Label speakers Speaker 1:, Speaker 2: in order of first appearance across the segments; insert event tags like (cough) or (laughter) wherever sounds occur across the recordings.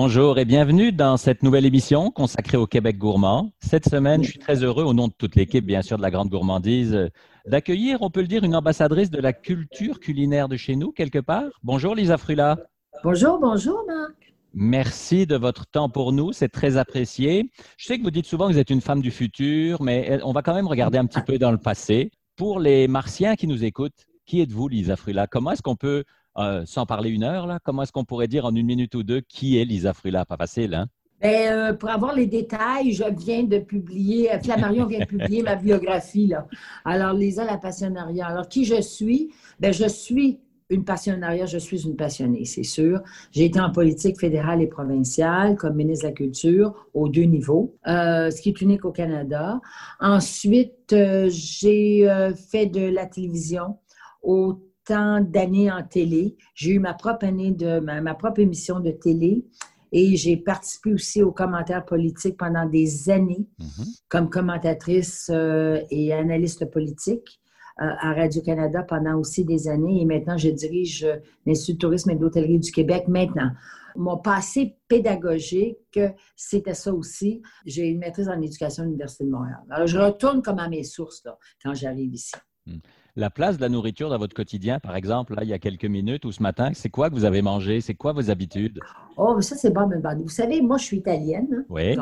Speaker 1: Bonjour et bienvenue dans cette nouvelle émission consacrée au Québec gourmand. Cette semaine, je suis très heureux, au nom de toute l'équipe, bien sûr, de la Grande Gourmandise, d'accueillir, on peut le dire, une ambassadrice de la culture culinaire de chez nous, quelque part. Bonjour Lisa Frula.
Speaker 2: Bonjour, bonjour Marc.
Speaker 1: Merci de votre temps pour nous, c'est très apprécié. Je sais que vous dites souvent que vous êtes une femme du futur, mais on va quand même regarder un petit peu dans le passé. Pour les martiens qui nous écoutent, qui êtes-vous Lisa Frula? Comment est-ce qu'on peut euh, sans parler une heure, là, comment est-ce qu'on pourrait dire en une minute ou deux qui est Lisa Frula? Pas facile, hein?
Speaker 2: Ben, euh, pour avoir les détails, je viens de publier, euh, Flammarion vient de (laughs) publier ma biographie. Là. Alors, Lisa, la passionnariat. Alors, qui je suis? Ben, je suis une passionnariat, je suis une passionnée, c'est sûr. J'ai été en politique fédérale et provinciale comme ministre de la Culture aux deux niveaux, ce qui est unique au Canada. Ensuite, j'ai fait de la télévision au d'années en télé. J'ai eu ma propre année de ma, propre émission de télé et j'ai participé aussi aux commentaires politiques pendant des années mm-hmm. comme commentatrice euh, et analyste politique euh, à Radio-Canada pendant aussi des années. Et maintenant, je dirige l'Institut de tourisme et d'hôtellerie du Québec maintenant. Mon passé pédagogique, c'était ça aussi. J'ai une maîtrise en éducation à l'Université de Montréal. Alors, je retourne comme à mes sources là, quand j'arrive ici. Mm
Speaker 1: la place de la nourriture dans votre quotidien, par exemple, là, il y a quelques minutes ou ce matin, c'est quoi que vous avez mangé? C'est quoi vos habitudes?
Speaker 2: Oh, ça, c'est bon, mais bon. Vous savez, moi, je suis italienne. Hein?
Speaker 1: Oui.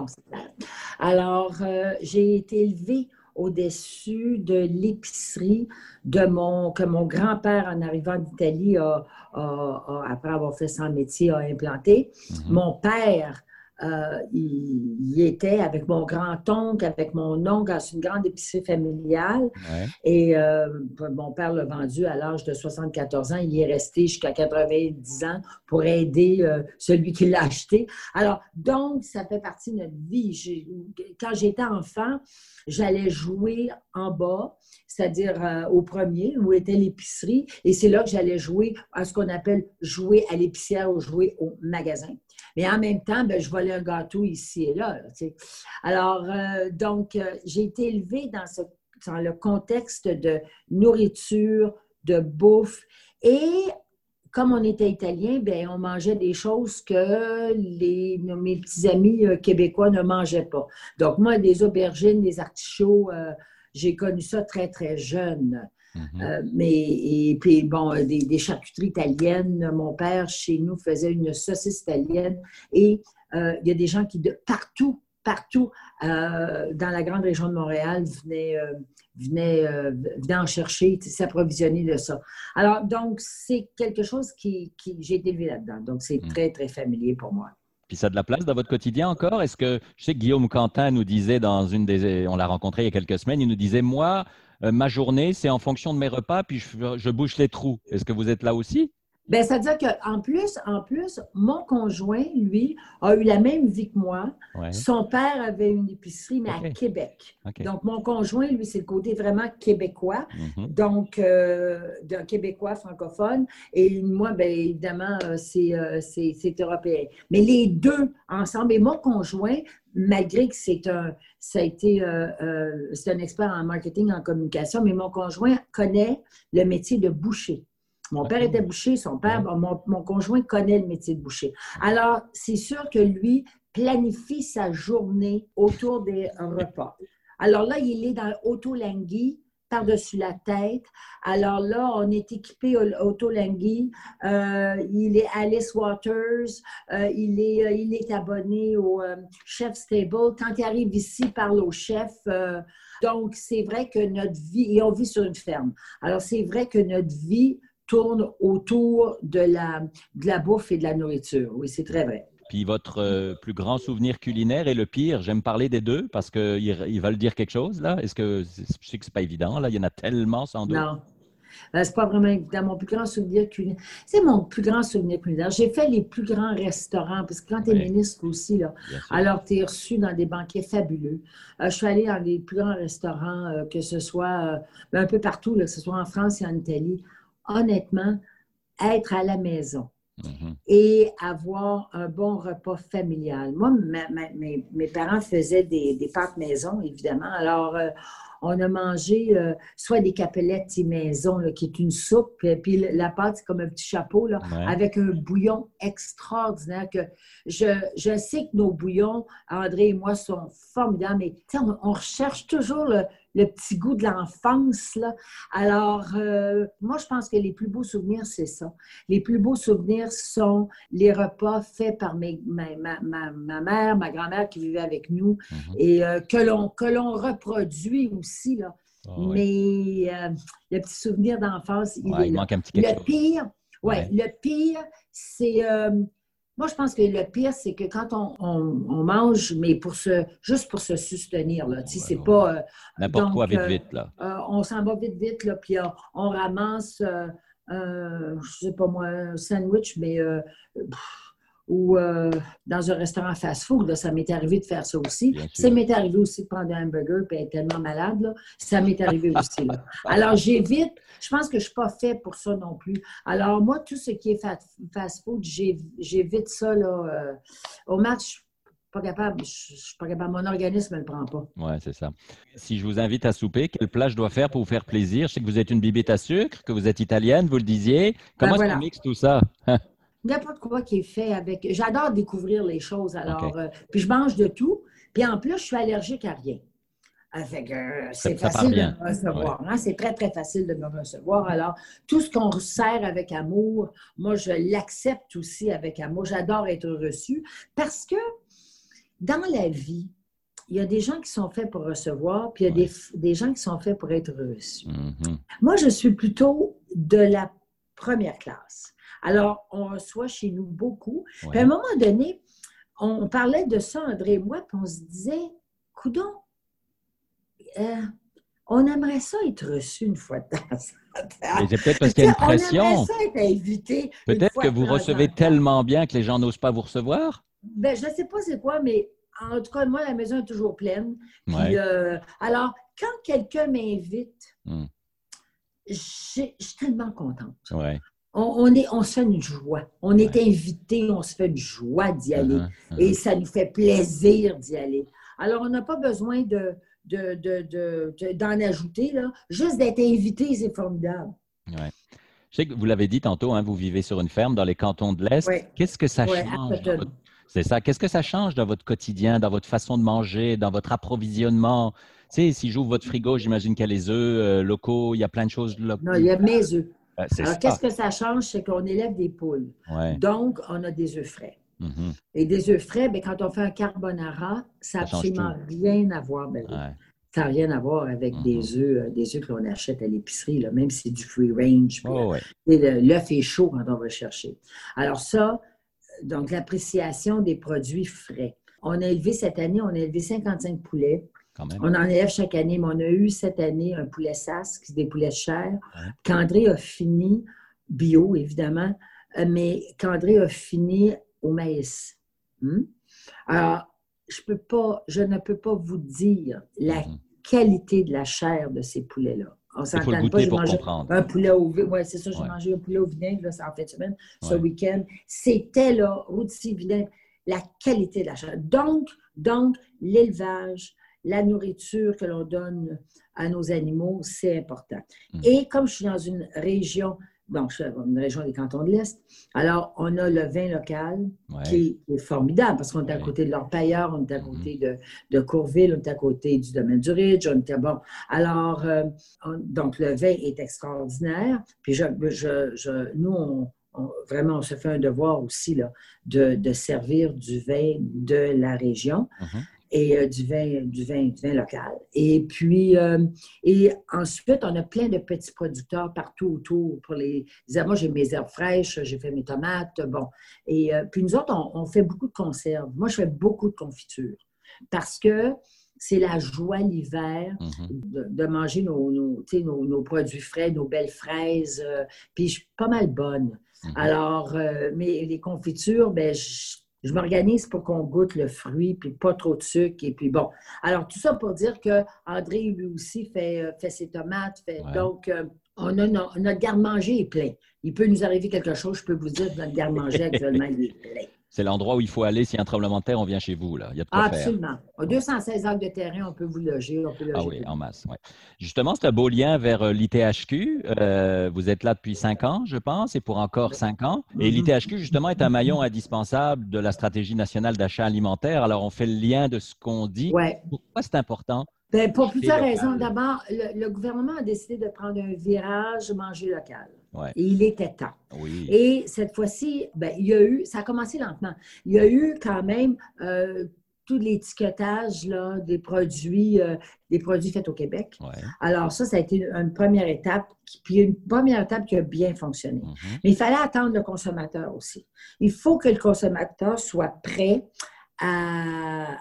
Speaker 2: Alors, euh, j'ai été élevée au-dessus de l'épicerie de mon, que mon grand-père, en arrivant d'Italie, après avoir fait son métier, a implanté. Mm-hmm. Mon père euh, il, était avec mon grand-oncle, avec mon oncle dans une grande épicerie familiale. Et euh, mon père l'a vendu à l'âge de 74 ans. Il est resté jusqu'à 90 ans pour aider euh, celui qui l'a acheté. Alors, donc, ça fait partie de notre vie. Quand j'étais enfant, j'allais jouer en bas, c'est-à-dire au premier, où était l'épicerie. Et c'est là que j'allais jouer à ce qu'on appelle jouer à l'épicière ou jouer au magasin. Mais en même temps, ben, je volais un gâteau ici et là. Alors, euh, donc, euh, j'ai été élevée dans, le contexte de nourriture, de bouffe. Et comme on était italien, ben, on mangeait des choses que les, mes petits amis euh, québécois ne mangeaient pas. Donc, moi, des aubergines, des artichauts, j'ai connu ça très, très jeune. Mm-hmm. Euh, mais, et puis, bon, euh, des, charcuteries italiennes. Mon père, chez nous, faisait une saucisse italienne. Et euh, il y a des gens qui, de partout, partout dans la grande région de Montréal, venaient, venaient, en chercher, s'approvisionner de ça. Alors, donc, c'est quelque chose qui, qui j'ai été élevé là-dedans. Donc, c'est mm. très, très familier pour moi.
Speaker 1: Puis ça a de la place dans votre quotidien encore? Est-ce que, je sais que Guillaume Quentin nous disait dans une des, on l'a rencontré il y a quelques semaines, il nous disait, moi, euh, ma journée, c'est en fonction de mes repas, puis je, bouche les trous. Est-ce que vous êtes là aussi?
Speaker 2: Bien, c'est-à-dire qu'en plus, en plus, mon conjoint, lui, a eu la même vie que moi. Son père avait une épicerie, mais à Québec. Donc, mon conjoint, lui, c'est le côté vraiment québécois. Mm-hmm. Donc, euh, d'un québécois francophone. Et moi, bien évidemment, euh, c'est européen. Mais les deux ensemble, et mon conjoint, malgré que c'est un, ça a été, euh, euh, c'est un expert en marketing, en communication, mais mon conjoint connaît le métier de boucher. Mon père était boucher, son père, mon, mon, conjoint connaît le métier de boucher. Alors, c'est sûr que lui planifie sa journée autour des repas. Alors là, il est dans Autolangui, par-dessus la tête. Alors là, on est équipé Autolangui. Euh, il est Alice Waters. Euh, il, est, euh, il est abonné au euh, Chef Stable. Quand il arrive ici, il parle au chef. donc, c'est vrai que notre vie, et on vit sur une ferme. Alors, c'est vrai que notre vie tourne autour de la, de la bouffe et de la nourriture. Oui, c'est très vrai.
Speaker 1: Puis votre euh, plus grand souvenir culinaire et le pire, j'aime parler des deux parce qu'ils ils veulent dire quelque chose, là. Est-ce que, je sais que c'est pas évident, là, il y en a tellement sans doute.
Speaker 2: Non. Euh, c'est pas vraiment évident. Mon plus grand souvenir culinaire, c'est mon plus grand souvenir culinaire. J'ai fait les plus grands restaurants, parce que quand tu es ministre aussi, là, alors tu es reçu dans des banquets fabuleux. Euh, je suis allée dans les plus grands restaurants, que ce soit ben, un peu partout, que ce soit en France et en Italie. Honnêtement, être à la maison, Mm-hmm. et avoir un bon repas familial. Moi, mes, parents faisaient des, pâtes maison, évidemment. Alors, euh, on a mangé euh, soit des capellettes maison, là, qui est une soupe, puis la pâte, c'est comme un petit chapeau, là, avec un bouillon extraordinaire. que je, je, sais que nos bouillons, André et moi, sont formidables, mais on, on recherche toujours le, le petit goût de l'enfance. Alors, euh, moi, je pense que les plus beaux souvenirs, c'est ça. Les plus beaux souvenirs sont les repas faits par mes, ma, ma, mère, ma grand-mère qui vivait avec nous mhm. et euh, que l'on reproduit aussi. Là. Ah Mais euh, le petit souvenir d'enfance,
Speaker 1: il, il manque un petit quelque
Speaker 2: Le pire, ouais, le pire, c'est moi, je pense que le pire, c'est que quand on, mange, mais pour se, juste pour se soutenir, là, tu sais, c'est pas...
Speaker 1: Euh, N'importe quoi, vite, vite, là.
Speaker 2: Euh, on s'en va vite, vite, là, puis on, ramasse, euh, je sais pas moi, un sandwich, mais ou euh, dans un restaurant fast-food. Ça m'est arrivé de faire ça aussi. Ça m'est arrivé aussi de prendre un hamburger et être tellement malade. Là. Ça m'est (laughs) arrivé aussi. Là. Alors, j'évite. Je pense que je ne suis pas fait pour ça non plus. Alors, moi, tout ce qui est fast-food, j'évite ça. Là, euh, au match, pas capable. Je ne suis pas capable. Mon organisme ne le prend pas.
Speaker 1: Oui, c'est ça. Si je vous invite à souper, quel plat je dois faire pour vous faire plaisir? Je sais que vous êtes une bibette à sucre, que vous êtes italienne, vous le disiez. Ben Comment est-ce qu'on mixe tout ça? (laughs)
Speaker 2: n'importe quoi qui est fait avec. J'adore découvrir les choses. Alors, euh, puis je mange de tout. Puis en plus, je suis allergique à rien. Fait euh, c'est facile de me recevoir. Hein. C'est très, très facile de me recevoir. Alors, tout ce qu'on sert avec amour, moi, je l'accepte aussi avec amour. J'adore être reçu parce que dans la vie, il y a des gens qui sont faits pour recevoir, puis il y a des, des, gens qui sont faits pour être reçus. Mm-hmm. Moi, je suis plutôt de la première classe. Alors, on reçoit chez nous beaucoup. Puis à un moment donné, on parlait de ça, André et moi, puis on se disait, coudon, euh, on aimerait ça être reçu une fois de temps
Speaker 1: c'est peut-être parce qu'il y a une pression.
Speaker 2: On aimerait ça être invité.
Speaker 1: Peut-être que vous recevez tellement bien que les gens n'osent pas vous recevoir?
Speaker 2: Ben, je ne sais pas c'est quoi, mais en tout cas, moi, la maison est toujours pleine. Euh, alors, quand quelqu'un m'invite, hmm. je suis tellement contente.
Speaker 1: Ouais
Speaker 2: on, est, on se fait une joie. On est invité, on se fait une joie d'y uh-huh, aller. Uh-huh. Et ça nous fait plaisir d'y aller. Alors, on n'a pas besoin de, d'en ajouter. Là. Juste d'être invité, c'est formidable.
Speaker 1: Ouais. Je sais que vous l'avez dit tantôt, hein, vous vivez sur une ferme dans les cantons de l'Est. Qu'est-ce que ça change? C'est ça. Qu'est-ce que ça change dans votre quotidien, dans votre façon de manger, dans votre approvisionnement? Tu sais, si j'ouvre votre frigo, j'imagine qu'il y a les œufs euh, locaux, il y a plein de choses locales.
Speaker 2: Non, il y a mes œufs. Alors, qu'est-ce que ça change? C'est qu'on élève des poules. Donc, on a des œufs frais. Mm-hmm. Et des œufs frais, bien, quand on fait un carbonara, ça n'a absolument rien à voir. Ben, Ça n'a rien à voir avec des mm-hmm. œufs, euh, des œufs que l'on achète à l'épicerie, même si c'est du free range. Oh, l'œuf est chaud quand on va chercher. Alors ça, donc l'appréciation des produits frais. On a élevé cette année, on a élevé 55 poulets. On en élève chaque année, mais on a eu cette année un poulet sasque, des poulets de chair, qu'André a fini, bio évidemment, euh, mais qu'André a fini au maïs. Hmm? Alors, je, peux pas, je ne peux pas vous dire la mhm. qualité de la chair de ces poulets-là.
Speaker 1: On s'entend pas, j'ai mangé
Speaker 2: un poulet au vinaigre. Oui, c'est ça, j'ai mangé un poulet au vinaigre, là, ça en fait de semaine, ce week-end. C'était, là, rôti vinaigre, la qualité de la chair. Donc, donc l'élevage, la nourriture que l'on donne à nos animaux, c'est important. Hmm. Et comme je suis dans une région, donc je suis dans une région des cantons de l'Est, alors on a le vin local qui, est, formidable parce qu'on est à côté de l'Orpailleur, on est à hmm. côté de, de, Courville, on est à côté du domaine du Ridge, on est bon. Alors, euh, donc le vin est extraordinaire. Puis je, je, nous, on, vraiment, on se fait un devoir aussi là, de, de servir du vin de la région. Hmm et euh, du, vin, du, vin, du vin local. Et puis, euh, et ensuite, on a plein de petits producteurs partout autour pour les. Moi, j'ai mes herbes fraîches, j'ai fait mes tomates, bon. Et euh, puis, nous autres, on, fait beaucoup de conserves. Moi, je fais beaucoup de confitures parce que c'est la joie l'hiver mm-hmm. de, manger nos, nos, nos, produits frais, nos belles fraises. puis, je suis pas mal bonne. Mm-hmm. Alors, mais les confitures, ben, je je m'organise pour qu'on goûte le fruit, puis pas trop de sucre. Et puis bon. Alors, tout ça pour dire que André, lui aussi, fait, euh, fait ses tomates. Fait, Donc, euh, on a, notre garde-manger est plein. Il peut nous arriver quelque chose, je peux vous dire, notre garde-manger (laughs) actuellement, il est plein.
Speaker 1: C'est l'endroit où il faut aller si un tremblement de terre, on vient chez vous. Là. Il y a de quoi
Speaker 2: Absolument. 216 acres de terrain, on peut vous loger.
Speaker 1: ah oui, en masse. Ouais. Justement, c'est un beau lien vers euh, l'ITHQ. Euh, vous êtes là depuis cinq ans, je pense, et pour encore cinq ans. Et mm-hmm. l'ITHQ, justement, est un maillon indispensable de la stratégie nationale d'achat alimentaire. Alors, on fait le lien de ce qu'on dit.
Speaker 2: Ouais.
Speaker 1: Pourquoi c'est important?
Speaker 2: Ben, pour plusieurs raisons. D'abord, le, gouvernement a décidé de prendre un virage manger local. Et il était temps. Et cette fois-ci, ben, il y a eu, ça a commencé lentement. Il y a eu quand même euh, tout l'étiquetage des produits, euh, des produits faits au Québec. Alors ça, ça a été une première étape, puis une première étape qui a bien fonctionné. Mm-hmm. Mais il fallait attendre le consommateur aussi. Il faut que le consommateur soit prêt à,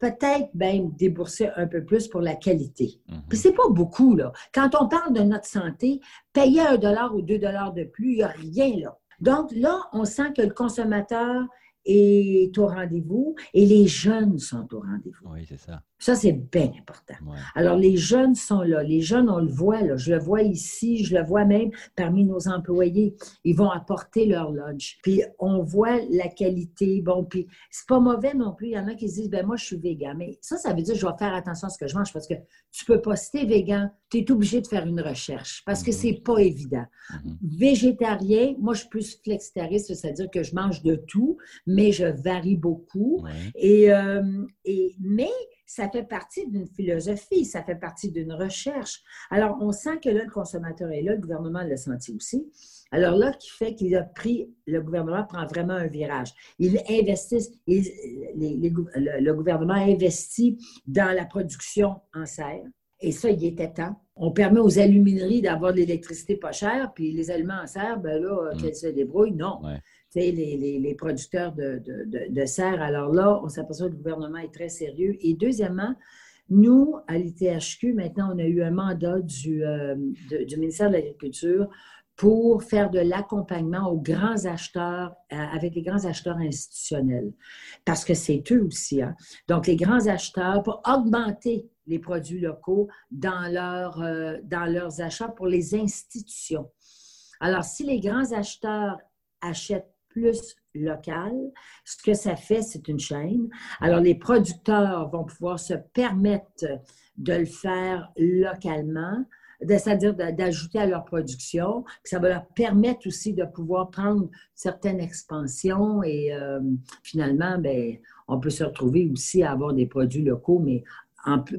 Speaker 2: peut-être même débourser un peu plus pour la qualité. Mhm. Puis c'est pas beaucoup, là. Quand on parle de notre santé, payer un dollar ou deux dollars de plus, il n'y a rien là. Donc là, on sent que le consommateur est au rendez-vous et les jeunes sont au rendez-vous.
Speaker 1: Oui, c'est ça.
Speaker 2: Ça, c'est bien important. Alors, les jeunes sont là. Les jeunes, on le voit, là. Je le vois ici, je le vois même parmi nos employés. Ils vont apporter leur lodge. Puis, on voit la qualité. Bon, puis, c'est pas mauvais non plus. Il y en a qui se disent, ben moi, je suis végan. Mais ça, ça veut dire que je vais faire attention à ce que je mange parce que tu peux pas, si végan, tu es obligé de faire une recherche parce que mhm. c'est pas évident. Mhm. Végétarien, moi, je suis plus flexitariste, c'est-à-dire que je mange de tout, mais je varie beaucoup. Et, euh, et, mais, ça fait partie d'une philosophie, ça fait partie d'une recherche. Alors, on sent que là, le consommateur est là, le gouvernement l'a senti aussi. Alors là, qui fait qu'il a pris, le gouvernement prend vraiment un virage. Il investit, le, gouvernement investit dans la production en serre. Et ça, il était temps. On permet aux alumineries d'avoir de l'électricité pas chère, puis les aliments en serre, ben là, mmh. qu'elles se débrouillent, non les, les, producteurs de, de, serre. Alors là, on s'aperçoit que le gouvernement est très sérieux. Et deuxièmement, nous, à l'ITHQ, maintenant, on a eu un mandat du, euh, du ministère de l'Agriculture pour faire de l'accompagnement aux grands acheteurs, euh, avec les grands acheteurs institutionnels. Parce que c'est eux aussi. Hein? Donc, les grands acheteurs, pour augmenter les produits locaux dans, leur, euh, dans leurs achats pour les institutions. Alors, si les grands acheteurs achètent plus local. Ce que ça fait, c'est une chaîne. Alors, les producteurs vont pouvoir se permettre de le faire localement, c'est-à-dire d'ajouter à leur production. Ça va leur permettre aussi de pouvoir prendre certaines expansions et euh, finalement, ben, on peut se retrouver aussi à avoir des produits locaux, mais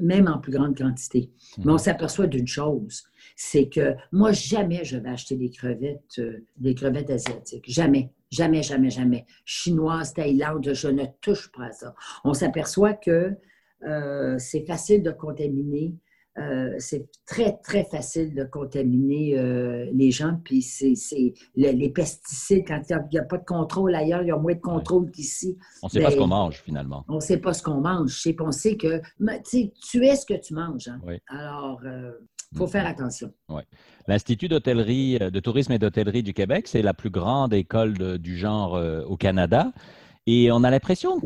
Speaker 2: même en plus grande quantité. Mais on mhm. s'aperçoit d'une chose, c'est que moi, jamais je vais acheter des crevettes, euh, des crevettes asiatiques. Jamais. Jamais, jamais, jamais. Chinoise, Thaïlande, je ne touche pas à ça. On s'aperçoit que euh, c'est facile de contaminer. Euh, c'est très, très facile de contaminer euh, les gens. Puis c'est les pesticides, quand il n'y a, pas de contrôle ailleurs, il y a moins de contrôle qu'ici.
Speaker 1: On ne sait pas ce ben, qu'on mange, finalement.
Speaker 2: On ne sait pas ce qu'on mange. On sait que tu es ce que tu manges. Hein. Alors, il faut faire attention.
Speaker 1: L'Institut d'hôtellerie, euh, de tourisme et d'hôtellerie du Québec, c'est la plus grande école du genre euh, au Canada. Et on a l'impression,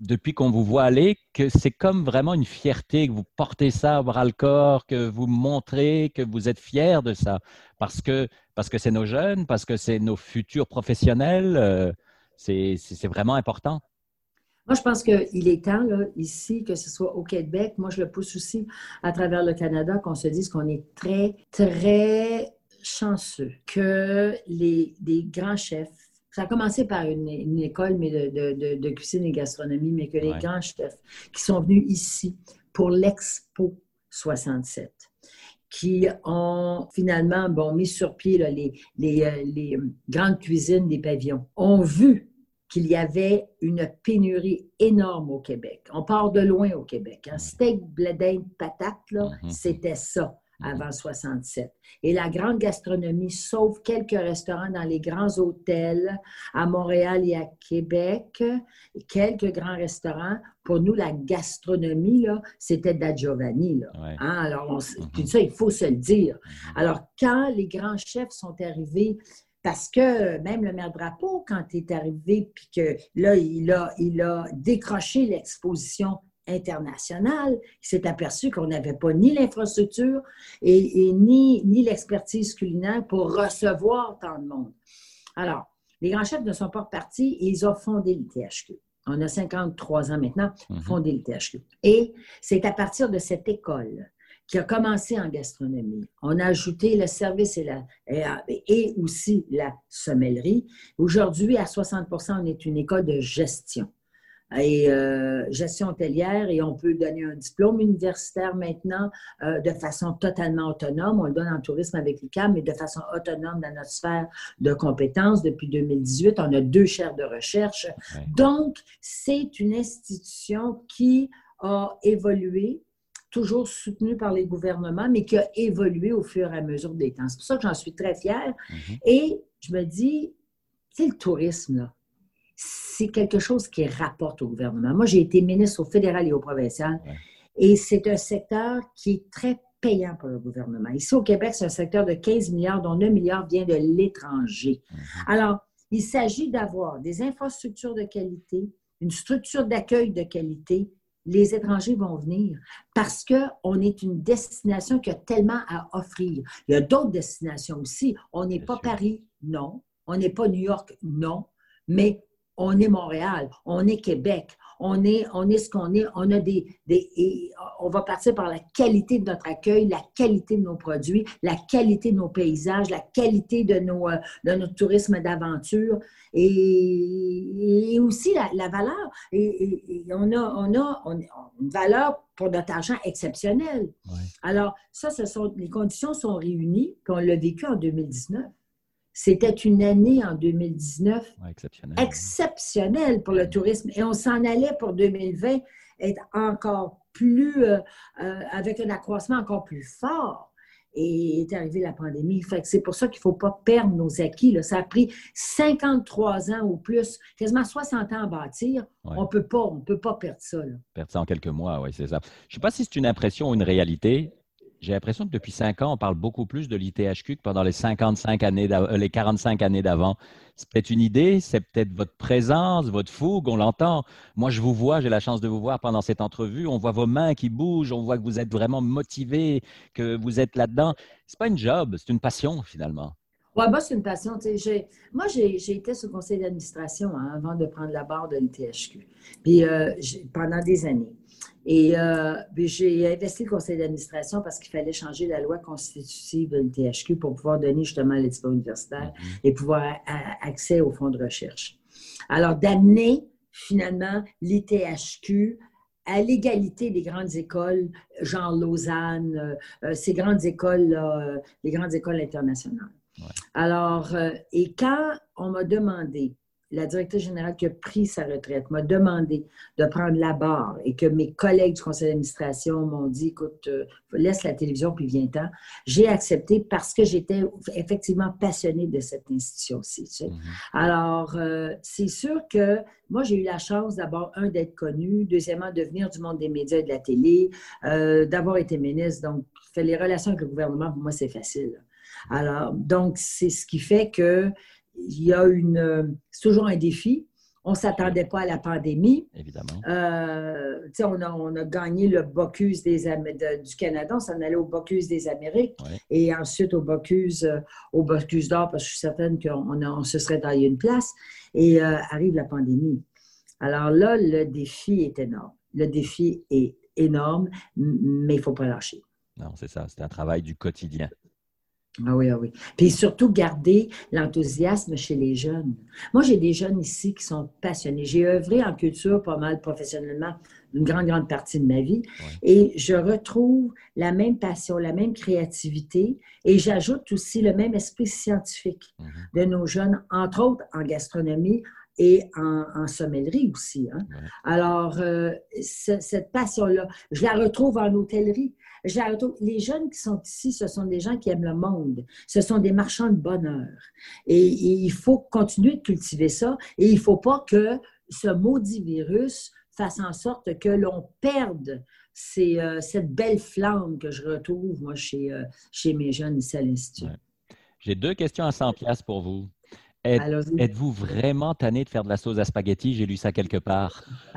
Speaker 1: depuis qu'on vous voit aller, que c'est comme vraiment une fierté, que vous portez ça à bras le corps, que vous montrez que vous êtes fiers de ça. Parce que parce que c'est nos jeunes, parce que c'est nos futurs professionnels. Euh, c'est vraiment important.
Speaker 2: Moi, je pense qu'il est temps, ici, que ce soit au Québec, moi, je le pousse aussi à travers le Canada, qu'on se dise qu'on est très, très chanceux que les, grands chefs, ça a commencé par une, école mais de, cuisine et gastronomie, mais que les grands chefs qui sont venus ici pour l'Expo 67, qui ont finalement bon, mis sur pied les, les, euh, les grandes cuisines des pavillons, ont vu qu'il y avait une pénurie énorme au Québec. On part de loin au Québec. Un steak, bledin, patate, mm-hmm. c'était ça avant 67. Et la grande gastronomie, sauf quelques restaurants dans les grands hôtels à Montréal et à Québec, quelques grands restaurants, pour nous, la gastronomie, c'était da Giovanni. Hein? Alors, mm-hmm. ça, il faut se le dire. Mm-hmm. Alors, quand les grands chefs sont arrivés parce que même le maire Drapeau, quand il est arrivé, puis que là, il a, il a décroché l'exposition internationale, il s'est aperçu qu'on n'avait pas ni l'infrastructure et, ni, ni l'expertise culinaire pour recevoir tant de monde. Alors, Les grands chefs ne sont pas repartis et ils ont fondé l'ITHQ. On a 53 ans maintenant, mhm. fondé l'ITHQ. Et c'est à partir de cette école qui a commencé en gastronomie. On a ajouté le service et, la, et aussi la sommellerie. Aujourd'hui, à 60% on est une école de gestion et euh, gestion hôtelière et on peut donner un diplôme universitaire maintenant euh, de façon totalement autonome. On le donne en tourisme avec l'UQAM, mais de façon autonome dans notre sphère de compétences. Depuis 2018, on a deux chaires de recherche. Donc, c'est une institution qui a évolué toujours soutenue par les gouvernements, mais qui a évolué au fur et à mesure des temps. C'est pour ça que j'en suis très fière. Mm-hmm. Et je me dis, c'est le tourisme, là c'est quelque chose qui rapporte au gouvernement. Moi, j'ai été ministre au fédéral et au provincial, et c'est un secteur qui est très payant pour le gouvernement. Ici au Québec, c'est un secteur de 15 milliards, dont 9 milliards vient de l'étranger. Mhm. Alors, il s'agit d'avoir des infrastructures de qualité, une structure d'accueil de qualité. Les étrangers vont venir parce qu'on est une destination qui a tellement à offrir. Il y a d'autres destinations aussi. On n'est pas Paris, non. On n'est pas New York, non. Mais on est Montréal, on est Québec, on est, on est ce qu'on est, on a des, des on va partir par la qualité de notre accueil, la qualité de nos produits, la qualité de nos paysages, la qualité de, nos, euh, de notre tourisme d'aventure et, aussi la, valeur. Et, on, a, on a une valeur pour notre argent exceptionnelle. Alors, ça, ce sont, les conditions sont réunies, puis on l'a vécu en 2019. C'était une année en 2019 exceptionnelle. pour le tourisme. Et on s'en allait pour 2020 être encore plus, euh, euh, avec un accroissement encore plus fort. Et est arrivée la pandémie. c'est pour ça qu'il ne faut pas perdre nos acquis. Ça a pris 53 ans ou plus, quasiment 60 ans à bâtir. On ne peut pas, peut pas perdre ça.
Speaker 1: Perdre ça en quelques mois, oui, c'est ça. Je ne sais pas si c'est une impression ou une réalité j'ai l'impression que depuis cinq ans, on parle beaucoup plus de l'ITHQ que pendant les 55 années, euh, les 45 années d'avant. C'est peut-être une idée, c'est peut-être votre présence, votre fougue, on l'entend. Moi, je vous vois, j'ai la chance de vous voir pendant cette entrevue. On voit vos mains qui bougent, on voit que vous êtes vraiment motivé, que vous êtes là-dedans. C'est pas une job, c'est une passion finalement.
Speaker 2: Moi, c'est une passion. moi, j'ai été sur le conseil d'administration hein, avant de prendre la barre de l'ITHQ. Puis euh, pendant des années. Et euh, j'ai investi le conseil d'administration parce qu'il fallait changer la loi constitutive de l'ITHQ pour pouvoir donner justement les diplômes universitaires mm-hmm. et pouvoir accès aux fonds de recherche. Alors, d'amener finalement l'ITHQ à l'égalité des grandes écoles, genre Lausanne, euh, ces grandes écoles, les grandes écoles internationales. Alors, et quand on m'a demandé la directrice générale qui a pris sa retraite m'a demandé de prendre la barre et que mes collègues du conseil d'administration m'ont dit, écoute, euh, laisse la télévision puis viens-t'en, j'ai accepté parce que j'étais effectivement passionnée de cette institution-ci. Mm-hmm. Alors, euh, c'est sûr que moi, j'ai eu la chance d'abord, un, d'être connue, deuxièmement, de venir du monde des médias et de la télé, euh, d'avoir été ministre. Donc, les relations avec le gouvernement, pour moi, c'est facile. Alors, donc, c'est ce qui fait que il y a une. C'est toujours un défi. On ne s'attendait pas à la pandémie.
Speaker 1: Évidemment.
Speaker 2: Euh, on, a, on a gagné le Bocuse des, du Canada, on s'en allait au Bocuse des Amériques et ensuite au Bocuse, euh, au Bocuse d'or, parce que je suis certaine qu'on on se serait taillé une place. Et euh, arrive la pandémie. Alors là, le défi est énorme. Le défi est énorme, mais il ne faut pas lâcher.
Speaker 1: Non, c'est ça. C'est un travail du quotidien.
Speaker 2: Ah oui, ah oui. Puis surtout, garder l'enthousiasme chez les jeunes. Moi, j'ai des jeunes ici qui sont passionnés. J'ai œuvré en culture pas mal professionnellement une grande, grande partie de ma vie. Et je retrouve la même passion, la même créativité. Et j'ajoute aussi le même esprit scientifique mm-hmm. de nos jeunes, entre autres en gastronomie, et en, sommellerie aussi. Hein. Alors, euh, cette passion-là, je la retrouve en hôtellerie. Les jeunes qui sont ici, ce sont des gens qui aiment le monde. Ce sont des marchands de bonheur. Et, il faut continuer de cultiver ça. Et il ne faut pas que ce maudit virus fasse en sorte que l'on perde euh, cette belle flamme que je retrouve, moi, chez, euh, chez mes jeunes ici à l'Institut.
Speaker 1: J'ai deux questions à 100 pièces pour vous. Êtes-vous vraiment tanné de faire de la sauce à spaghetti? J'ai lu ça quelque part. (laughs)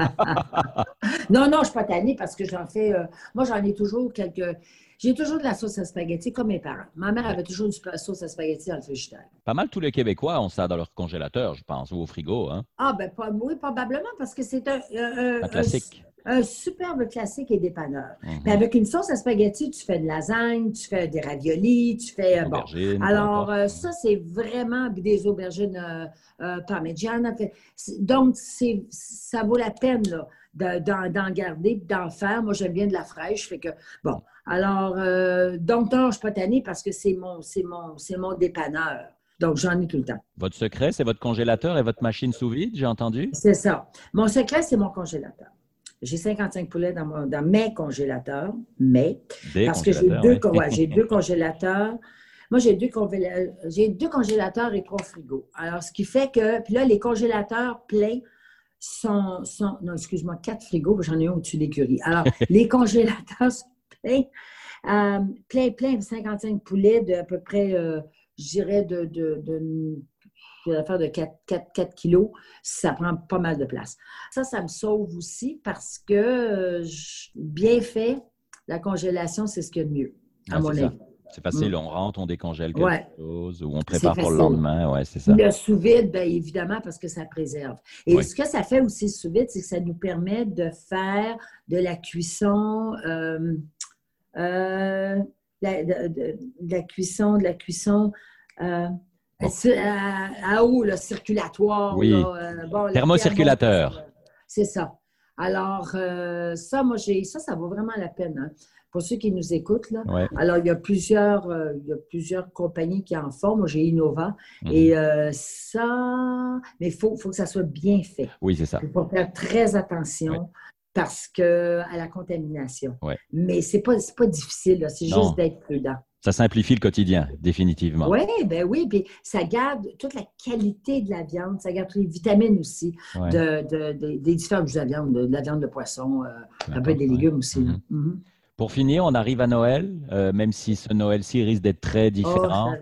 Speaker 2: non, non, je ne suis pas tannée parce que j'en fais. Euh, moi, j'en ai toujours quelques. J'ai toujours de la sauce à spaghetti comme mes parents. Ma mère avait toujours de la sauce à spaghetti dans le frigidaire.
Speaker 1: Pas mal tous les Québécois ont ça dans leur congélateur, je pense, ou au frigo. Hein?
Speaker 2: Ah, ben oui, probablement, parce que c'est un,
Speaker 1: un, classique
Speaker 2: un superbe classique et dépanneur. Mhm. avec une sauce à spaghetti, tu fais de lasagne, tu fais des raviolis, tu fais... Euh, bon. Alors, euh, ça, c'est vraiment des aubergines euh, euh parmigiana. Donc, ça vaut la peine d'en garder d'en faire. Moi, j'aime bien de la fraîche. Fait que, bon. Alors, donc, non, je ne suis pas tannée parce que c'est mon, mon, mon dépanneur. Donc, j'en ai tout le temps.
Speaker 1: Votre secret, c'est votre congélateur et votre machine sous vide, j'ai entendu?
Speaker 2: C'est ça. Mon secret, c'est mon congélateur. J'ai 55 poulets dans, dans mes congélateurs, mais parce que j'ai deux, (laughs) deux congélateurs. Moi, j'ai deux, j'ai deux congélateurs et trois frigos. Alors, ce qui fait que, puis là, les congélateurs pleins sont, sont non, excuse-moi, quatre frigos, j'en ai un au-dessus d'écurie. Alors, (laughs) les congélateurs sont pleins, euh, plein, plein, 55 poulets de à peu près, euh, je dirais, de, de, de une affaire de 4, 4, 4, kilos, ça prend pas mal de place. Ça, ça me sauve aussi parce que euh, bien fait, la congélation, c'est ce qu'il y a de mieux, à ah, mon avis.
Speaker 1: C'est facile, mm. on rentre, on décongèle quelque chose ou on prépare pour le lendemain. Ouais, c'est ça.
Speaker 2: Le sous-vide, bien évidemment, parce que ça préserve. Et ce que ça fait aussi sous-vide, c'est que ça nous permet de faire de la cuisson, euh, euh, de, la cuisson, de la cuisson. À, eau, le circulatoire.
Speaker 1: Oui. Euh, Thermocirculateur.
Speaker 2: C'est ça. Alors, euh, ça, moi, j'ai ça, ça vaut vraiment la peine. Hein. Pour ceux qui nous écoutent, là. Alors, il y, a plusieurs, euh, il y a plusieurs compagnies qui en font. Moi, j'ai Innova. Mhm. Et ça, mais il faut, faut, que ça soit bien fait.
Speaker 1: Oui, c'est ça.
Speaker 2: Il faut faire très attention. Parce que à la contamination. Mais c'est pas, pas difficile, c'est juste d'être prudent.
Speaker 1: Ça simplifie le quotidien, définitivement.
Speaker 2: Oui, ben oui, puis ça garde toute la qualité de la viande, ça garde toutes les vitamines aussi de, des différentes de la viande, de, la viande de poisson, euh, un peu des légumes aussi. Mm-hmm. Mm-hmm.
Speaker 1: Pour finir, on arrive à Noël, euh, même si ce Noël-ci risque d'être très différent.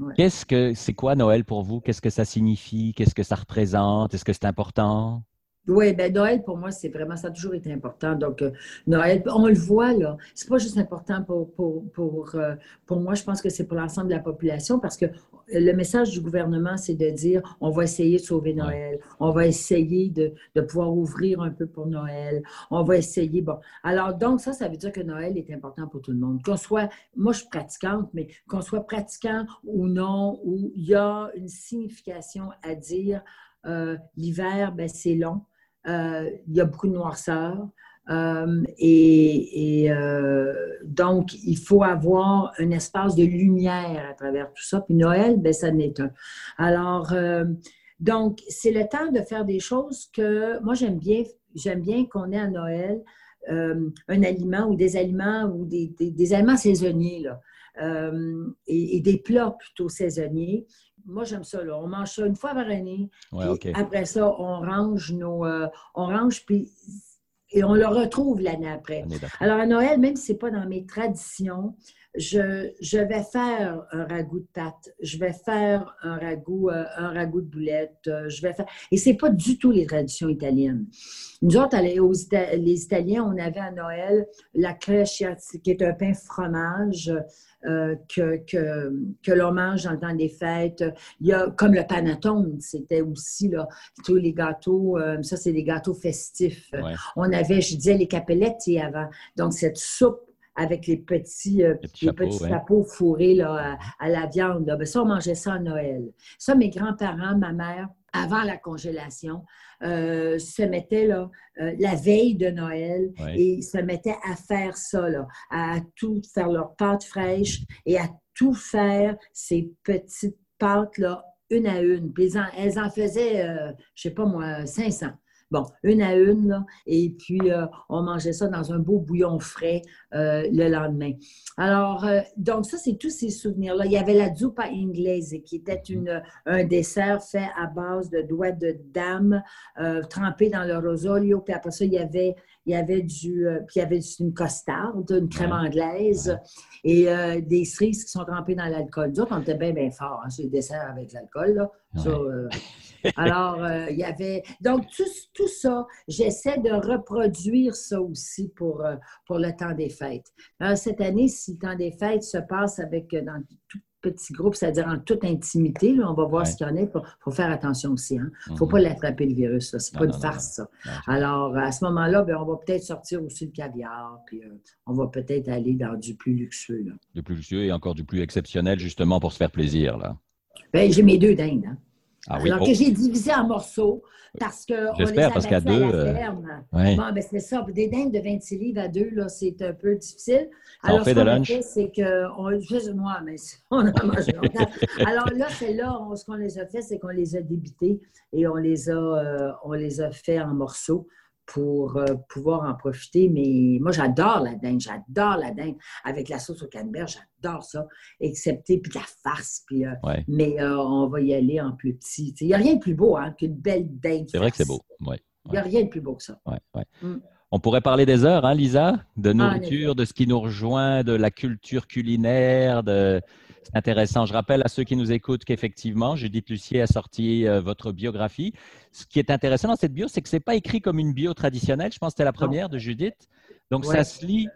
Speaker 1: Oh, Qu'est-ce que c'est quoi Noël pour vous? Qu'est-ce que ça signifie? Qu'est-ce que ça représente? Est-ce que c'est important?
Speaker 2: Oui, ben Noël, pour moi, c'est vraiment, ça a toujours été important. Donc, euh, Noël, on le voit, là. C'est pas juste important pour, pour, pour, euh, pour moi, je pense que c'est pour l'ensemble de la population parce que le message du gouvernement, c'est de dire on va essayer de sauver Noël, on va essayer de, de, pouvoir ouvrir un peu pour Noël, on va essayer. Bon, alors, donc, ça, ça veut dire que Noël est important pour tout le monde. Qu'on soit, moi, je suis pratiquante, mais qu'on soit pratiquant ou non, où il y a une signification à dire. Euh, l'hiver, ben, c'est long. Euh, il y a beaucoup de noirceur. Euh, et, euh, donc, il faut avoir un espace de lumière à travers tout ça. Puis Noël, ben, ça n'est un. Alors, donc, c'est le temps de faire des choses que moi, j'aime bien. J'aime bien qu'on ait à Noël un aliment ou des aliments ou des, aliments saisonniers là, et, des plats plutôt saisonniers moi, j'aime ça. Là. On mange ça une fois par année. Après ça, on range nos. Euh, on range, puis. Et on le retrouve l'année après. Alors, à Noël, même si ce n'est pas dans mes traditions, je, je, vais faire un ragoût de pâte, je vais faire un ragoût, euh, un ragoût de boulettes, euh, je vais faire... Et c'est pas du tout les traditions italiennes. Nous autres, les Italiens, on avait à Noël la crèche, qui est un pain fromage euh, que, que, que l'on mange dans le temps des fêtes. Il y a comme le panettone, c'était aussi là, tous les gâteaux, euh, ça c'est des gâteaux festifs. On avait, je disais, les capelletti avant. Donc cette soupe avec les petits, euh, les petits, chapeaux, fourrés là, à, la viande. Là. Ben, ça, on mangeait ça à Noël. Ça, mes grands-parents, ma mère, avant la congélation, euh, se mettaient là, euh, la veille de Noël et se mettaient à faire ça, là, à tout faire leur pâte fraîche et à tout faire ces petites pâtes-là une à une. Puis elles en, faisaient, je sais pas moi, 500. Bon, une à une, là, et puis euh, on mangeait ça dans un beau bouillon frais euh, le lendemain. Alors, euh, donc ça, c'est tous ces souvenirs-là. Il y avait la zuppa inglese, qui était mhm. une, un dessert fait à base de doigts de dame trempés dans le rosolio, puis après ça, il y avait il y avait du, euh, puis il y avait une costarde, une crème anglaise et euh, des cerises qui sont trempées dans l'alcool. Nous autres, on était bien, bien fort hein, sur les desserts avec l'alcool. Là. Euh, alors, il y avait. Donc, tout, tout ça, j'essaie de reproduire ça aussi pour, pour le temps des fêtes. cette année, si le temps des fêtes se passe avec dans tout petit groupe, c'est-à-dire en toute intimité. Là, on va voir ce qu'il y en a. Il faut, faire attention aussi. Il hein. ne faut pas mhm. l'attraper, le virus. Ce n'est pas une farce, ça. Alors, à ce moment-là, ben, on va peut-être sortir aussi le caviar, puis euh, on va peut-être aller dans du plus luxueux.
Speaker 1: Du plus luxueux et encore du plus exceptionnel, justement, pour se faire plaisir. là.
Speaker 2: Ben, j'ai mes deux dindes. Hein. Ah Alors que oh. j'ai divisé en morceaux parce que
Speaker 1: J'espère, parce qu'à deux. Euh,
Speaker 2: bon, ben c'est ça. Des dindes de 26 livres à deux, là, c'est un peu difficile. Alors, ce qu'on a fait, c'est qu'on. Juste moi, mais on a mangé longtemps. (laughs) Alors là, c'est là, ce qu'on les a fait, c'est qu'on les a débités et on les a, euh, on les a fait en morceaux pour euh, pouvoir en profiter. Mais moi, j'adore la dinde, j'adore la dinde. Avec la sauce au canneberge, j'adore ça. Excepté puis de la farce. Puis, euh, Mais euh, on va y aller en plus petit. Il n'y a rien de plus beau hein, qu'une belle dinde.
Speaker 1: C'est vrai que c'est beau. Il
Speaker 2: n'y a rien de plus beau que ça.
Speaker 1: Mm. On pourrait parler des heures, hein, Lisa, de ah, nourriture, de ce qui nous rejoint, de la culture culinaire, de, c'est intéressant. Je rappelle à ceux qui nous écoutent qu'effectivement, Judith Lucier a sorti euh, votre biographie. Ce qui est intéressant dans cette bio, c'est que ce n'est pas écrit comme une bio traditionnelle. Je pense que c'était la première de Judith. Donc, ça se lit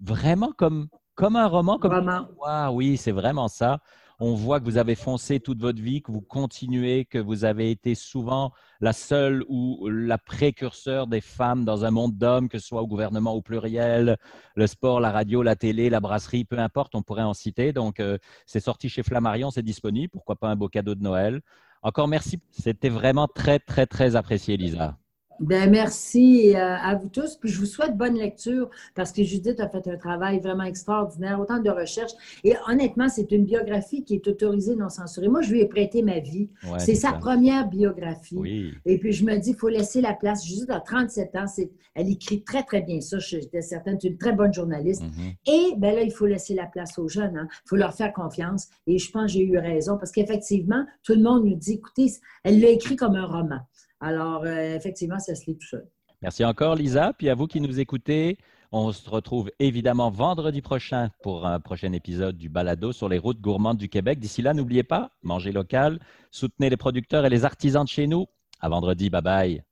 Speaker 1: vraiment comme, comme un roman. Comme...
Speaker 2: Roman.
Speaker 1: oui, c'est vraiment ça on voit que vous avez foncé toute votre vie, que vous continuez, que vous avez été souvent la seule ou la précurseur des femmes dans un monde d'hommes, que ce soit au gouvernement au pluriel, le sport, la radio, la télé, la brasserie, peu importe, on pourrait en citer. Donc, euh, c'est sorti chez Flammarion, c'est disponible. Pourquoi pas un beau cadeau de Noël? Encore merci. C'était vraiment très, très, très apprécié, Lisa.
Speaker 2: Ben, merci euh, à vous tous. Puis je vous souhaite bonne lecture parce que Judith a fait un travail vraiment extraordinaire, autant de recherche. Et honnêtement, c'est une biographie qui est autorisée, non censurée. Moi, je lui ai prêté ma vie. c'est sa première biographie. Et puis je me dis, il faut laisser la place. Judith a 37 ans. Elle écrit très, très bien ça. J'étais certaine. C'est une très bonne journaliste. Mm-hmm. Et ben là, il faut laisser la place aux jeunes. Hein. Il faut leur faire confiance. Et je pense que j'ai eu raison parce qu'effectivement, tout le monde nous dit, écoutez, elle l'a écrit comme un roman. Alors, euh, effectivement, ça se lit tout.
Speaker 1: Merci encore, Lisa. Puis à vous qui nous écoutez, on se retrouve évidemment vendredi prochain pour un prochain épisode du Balado sur les routes gourmandes du Québec. D'ici là, n'oubliez pas, mangez local, soutenez les producteurs et les artisans de chez nous. À vendredi, bye bye.